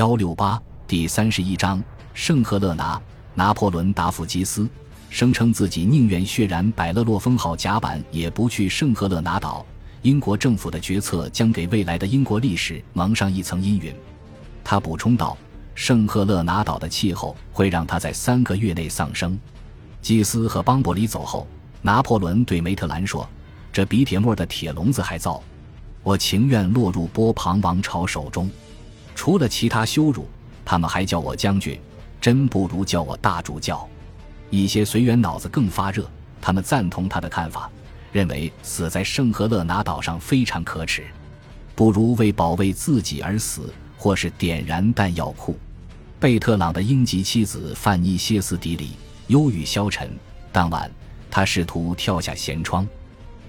幺六八第三十一章圣赫勒拿。拿破仑答复基斯，声称自己宁愿血染百勒洛风号甲板，也不去圣赫勒拿岛。英国政府的决策将给未来的英国历史蒙上一层阴云。他补充道：“圣赫勒拿岛的气候会让他在三个月内丧生。”基斯和邦伯里走后，拿破仑对梅特兰说：“这比铁沫的铁笼子还糟，我情愿落入波旁王朝手中。除了其他羞辱，他们还叫我将军，真不如叫我大主教。”一些随员脑子更发热，他们赞同他的看法，认为死在圣赫勒拿岛上非常可耻，不如为保卫自己而死，或是点燃弹药库。贝特朗的英籍妻子范妮歇斯底里。忧郁消沉。当晚，他试图跳下舷窗，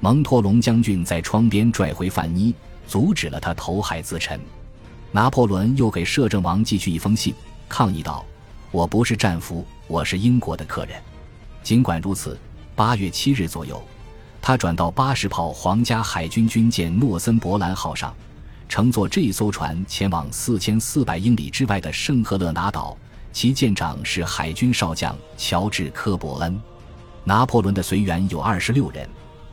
蒙托龙将军在窗边拽回范妮，阻止了他投海自沉。拿破仑又给摄政王寄去一封信，抗议道：“我不是战俘，我是英国的客人。”尽管如此，八月七日左右，他转到八十炮皇家海军军舰诺森伯兰号上，乘坐这艘船前往四千四百英里之外的圣赫勒拿岛。其舰长是海军少将乔治·科伯恩。拿破仑的随员有二十六人，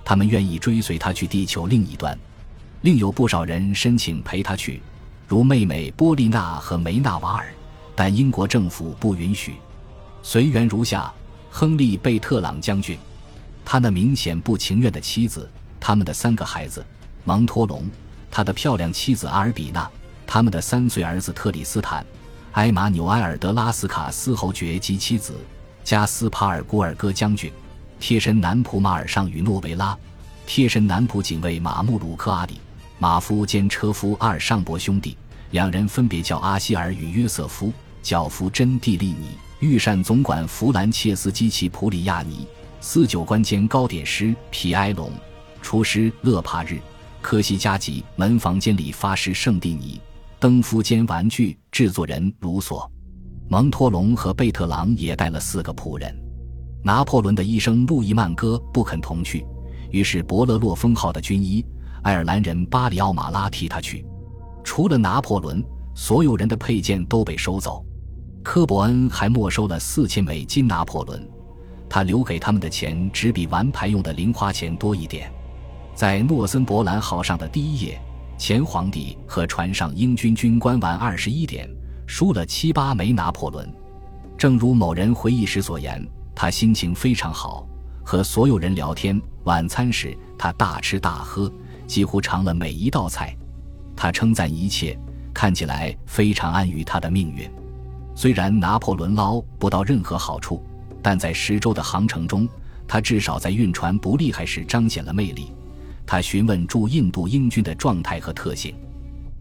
他们愿意追随他去地球另一端。另有不少人申请陪他去，如妹妹波丽娜和梅纳瓦尔，但英国政府不允许。随缘如下：亨利·贝特朗将军，他那明显不情愿的妻子，他们的三个孩子：蒙托龙，他的漂亮妻子阿尔比娜，他们的三岁儿子特里斯坦。埃马纽埃尔·德拉斯卡斯侯爵及妻子加斯帕尔·古尔戈将军，贴身男仆马尔尚与诺维拉，贴身男仆警卫马穆鲁克阿里，马夫兼车夫阿尔尚伯兄弟，两人分别叫阿希尔与约瑟夫，教夫真蒂利尼，御膳总管弗兰切斯基奇普里亚尼，司酒官兼糕点师皮埃隆，厨师勒帕日，科西嘉吉门房间理发师圣蒂尼。登夫兼玩具制作人卢索、蒙托龙和贝特朗也带了四个仆人。拿破仑的医生路易曼戈不肯同去，于是伯勒洛封号的军医爱尔兰人巴里奥马拉替他去。除了拿破仑，所有人的配件都被收走。科伯恩还没收了四千美金。拿破仑，他留给他们的钱只比玩牌用的零花钱多一点。在诺森伯兰号上的第一页。前皇帝和船上英军军官玩二十一点，输了七八枚拿破仑。正如某人回忆时所言，他心情非常好，和所有人聊天。晚餐时，他大吃大喝，几乎尝了每一道菜。他称赞一切，看起来非常安于他的命运。虽然拿破仑捞不到任何好处，但在十周的航程中，他至少在运船不厉害时彰显了魅力。他询问驻印度英军的状态和特性，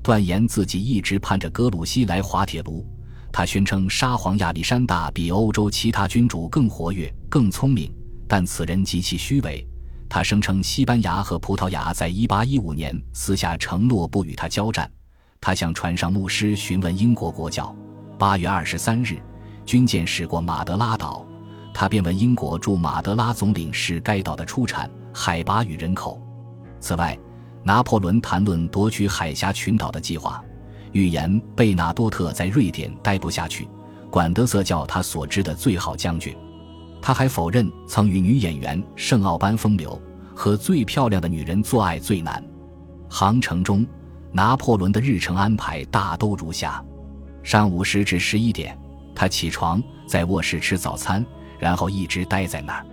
断言自己一直盼着格鲁希来滑铁卢。他宣称沙皇亚历山大比欧洲其他君主更活跃、更聪明，但此人极其虚伪。他声称西班牙和葡萄牙在1815年私下承诺不与他交战。他向船上牧师询问英国国教。8月23日，军舰驶过马德拉岛，他便问英国驻马德拉总领事该岛的出产、海拔与人口。此外，拿破仑谈论夺取海峡群岛的计划，预言贝纳多特在瑞典待不下去，管德瑟叫他所知的最好将军。他还否认曾与女演员圣奥班风流和最漂亮的女人做爱最难。航程中，拿破仑的日程安排大都如下：上午十至十一点，他起床，在卧室吃早餐，然后一直待在那儿；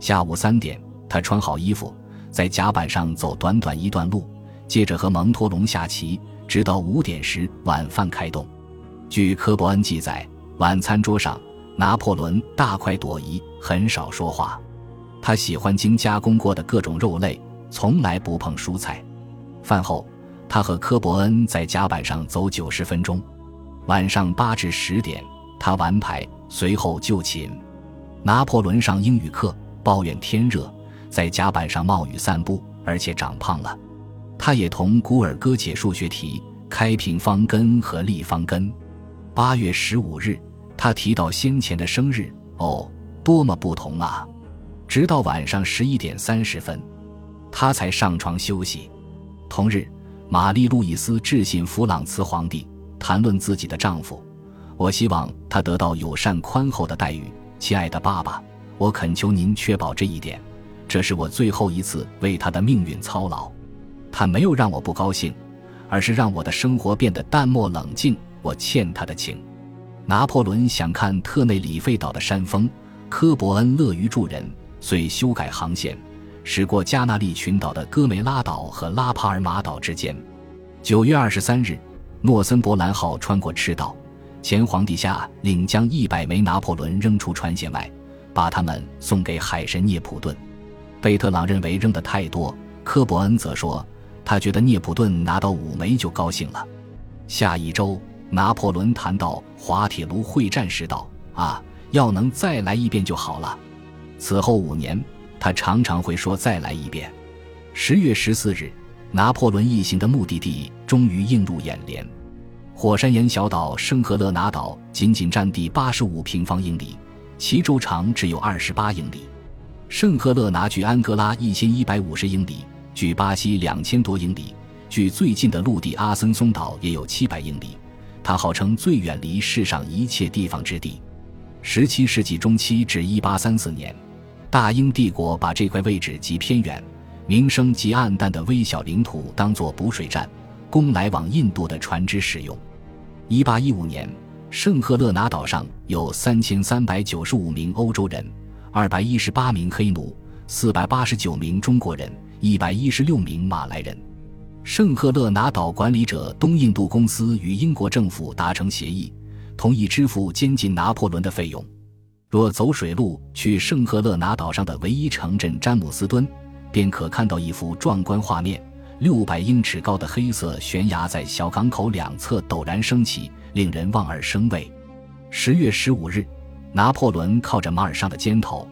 下午三点，他穿好衣服。在甲板上走短短一段路，接着和蒙托龙下棋，直到五点时晚饭开动。据科伯恩记载，晚餐桌上拿破仑大快朵颐，很少说话。他喜欢经加工过的各种肉类，从来不碰蔬菜。饭后，他和科伯恩在甲板上走九十分钟。晚上八至十点，他玩牌，随后就寝。拿破仑上英语课，抱怨天热。在甲板上冒雨散步，而且长胖了。他也同古尔戈解数学题，开平方根和立方根。八月十五日，他提到先前的生日，哦，多么不同啊！直到晚上十一点三十分，他才上床休息。同日，玛丽路易斯致信弗朗茨皇帝，谈论自己的丈夫。我希望他得到友善宽厚的待遇，亲爱的爸爸，我恳求您确保这一点。这是我最后一次为他的命运操劳。他没有让我不高兴，而是让我的生活变得淡漠冷静。我欠他的情。拿破仑想看特内里费岛的山峰，科伯恩乐于助人，遂修改航线，驶过加那利群岛的戈梅拉岛和拉帕尔马岛之间。九月二十三日，诺森伯兰号穿过赤道，前皇帝下令将一百枚拿破仑扔出船舷外，把它们送给海神涅普顿。贝特朗认为扔得太多，科伯恩则说他觉得涅普顿拿到五枚就高兴了。下一周。拿破仑谈到滑铁卢会战时道：“啊，要能再来一遍就好了。”此后五年，他常常会说“再来一遍”。十月十四日，拿破仑一行的目的地终于映入眼帘——火山岩小岛圣赫勒拿岛，仅仅占地八十五平方英里，其周长只有二十八英里。圣赫勒拿距安哥拉一千一百五十英里，距巴西两千多英里，距最近的陆地阿森松岛也有七百英里。它号称最远离世上一切地方之地。十七世纪中期至一八三四年，大英帝国把这块位置极偏远、名声极暗淡的微小领土当作补水站，供来往印度的船只使用。一八一五年，圣赫勒拿岛上有三千三百九十五名欧洲人，二百一十八名黑奴，四百八十九名中国人，一百一十六名马来人。圣赫勒拿岛管理者东印度公司与英国政府达成协议，同意支付监禁拿破仑的费用。若走水路去圣赫勒拿岛上的唯一城镇詹姆斯敦，便可看到一幅壮观画面：六百英尺高的黑色悬崖在小港口两侧陡然升起，令人望而生畏。十月十五日，拿破仑靠着马尔上的肩头，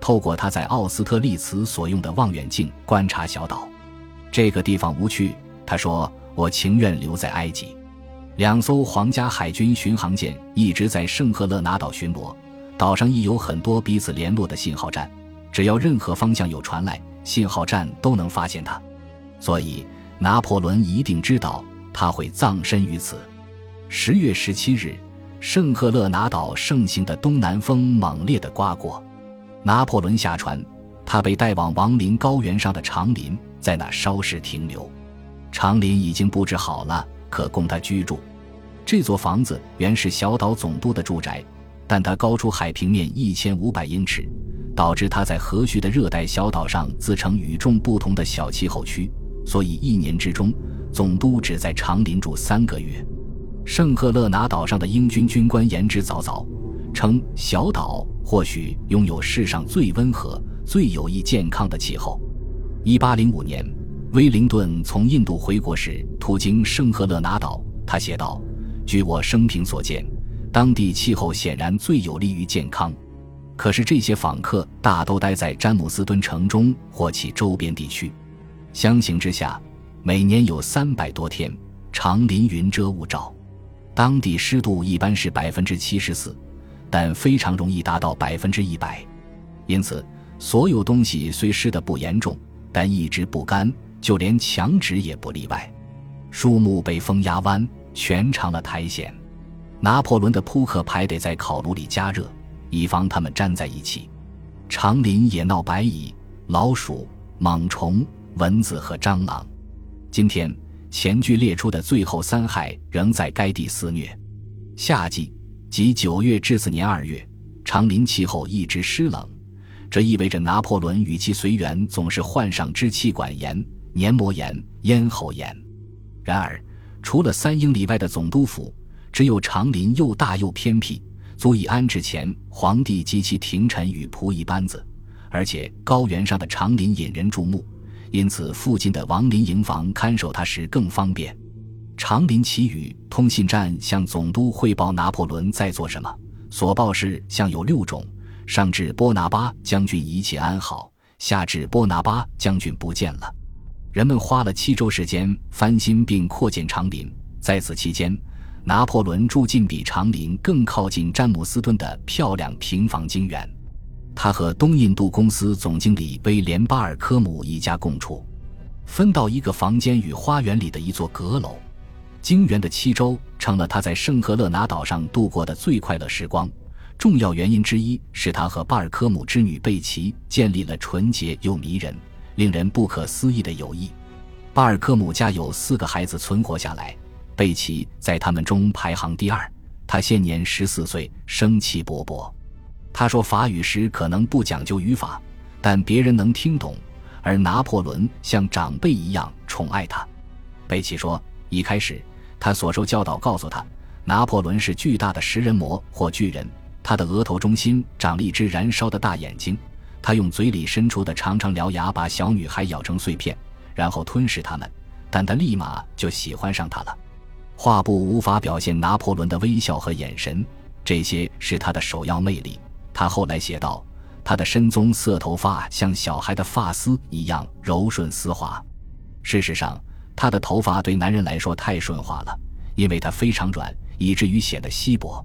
透过他在奥斯特利茨所用的望远镜观察小岛。这个地方无趣，他说：“我情愿留在埃及。”两艘皇家海军巡航舰一直在圣赫勒拿岛巡逻，岛上亦有很多彼此联络的信号站，只要任何方向有船来，信号站都能发现它。所以拿破仑一定知道他会葬身于此。十月十七日，圣赫勒拿岛盛行的东南风猛烈地刮过，拿破仑下船，他被带往亡灵高原上的长林。在那稍事停留，长林已经布置好了，可供他居住。这座房子原是小岛总督的住宅，但它高出海平面一千五百英尺，导致它在和煦的热带小岛上自成与众不同的小气候区，所以一年之中，总督只在长林住三个月。圣赫勒拿岛上的英军军官言之凿凿，称小岛或许拥有世上最温和、最有益健康的气候。一八零五年，威灵顿从印度回国时，途经圣赫勒拿岛。他写道：“据我生平所见，当地气候显然最有利于健康。可是这些访客大都待在詹姆斯敦城中或其周边地区。相形之下，每年有三百多天长林云遮雾罩，当地湿度一般是百分之七十四，但非常容易达到百分之一百。因此，所有东西虽湿得不严重。”但一直不干，就连墙纸也不例外。树木被风压弯，全长了苔藓。拿破仑的扑克牌得在烤炉里加热，以防它们粘在一起。长林也闹白蚁、老鼠、猛虫、蚊子和蟑螂。今天前句列出的最后三害仍在该地肆虐。夏季即九月至次年二月，长林气候一直湿冷。这意味着拿破仑与其随员总是患上支气管炎、黏膜炎、咽喉炎。然而，除了三英里外的总督府，只有长林又大又偏僻，足以安置前皇帝及其廷臣与仆役班子。而且，高原上的长林引人注目，因此附近的王林营房看守他时更方便。长林奇雨通信站向总督汇报拿破仑在做什么，所报事项有六种。上至波拿巴将军一切安好，下至波拿巴将军不见了。人们花了七周时间翻新并扩建长林，在此期间，拿破仑住进比长林更靠近詹姆斯敦的漂亮平房精园。他和东印度公司总经理威廉巴尔科姆一家共处，分到一个房间与花园里的一座阁楼。精园的七周成了他在圣赫勒拿岛上度过的最快乐时光。重要原因之一是他和巴尔科姆之女贝奇建立了纯洁又迷人、令人不可思议的友谊。巴尔科姆家有四个孩子存活下来，贝奇在他们中排行第二。他现年十四岁，生气勃勃。他说法语时可能不讲究语法，但别人能听懂。而拿破仑像长辈一样宠爱他。贝奇说，一开始他所受教导告诉他，拿破仑是巨大的食人魔或巨人。他的额头中心长了一只燃烧的大眼睛，他用嘴里伸出的长长獠牙把小女孩咬成碎片，然后吞噬他们。但他立马就喜欢上她了。画布无法表现拿破仑的微笑和眼神，这些是他的首要魅力。他后来写道：“他的深棕色头发像小孩的发丝一样柔顺丝滑。事实上，他的头发对男人来说太顺滑了，因为它非常软，以至于显得稀薄。”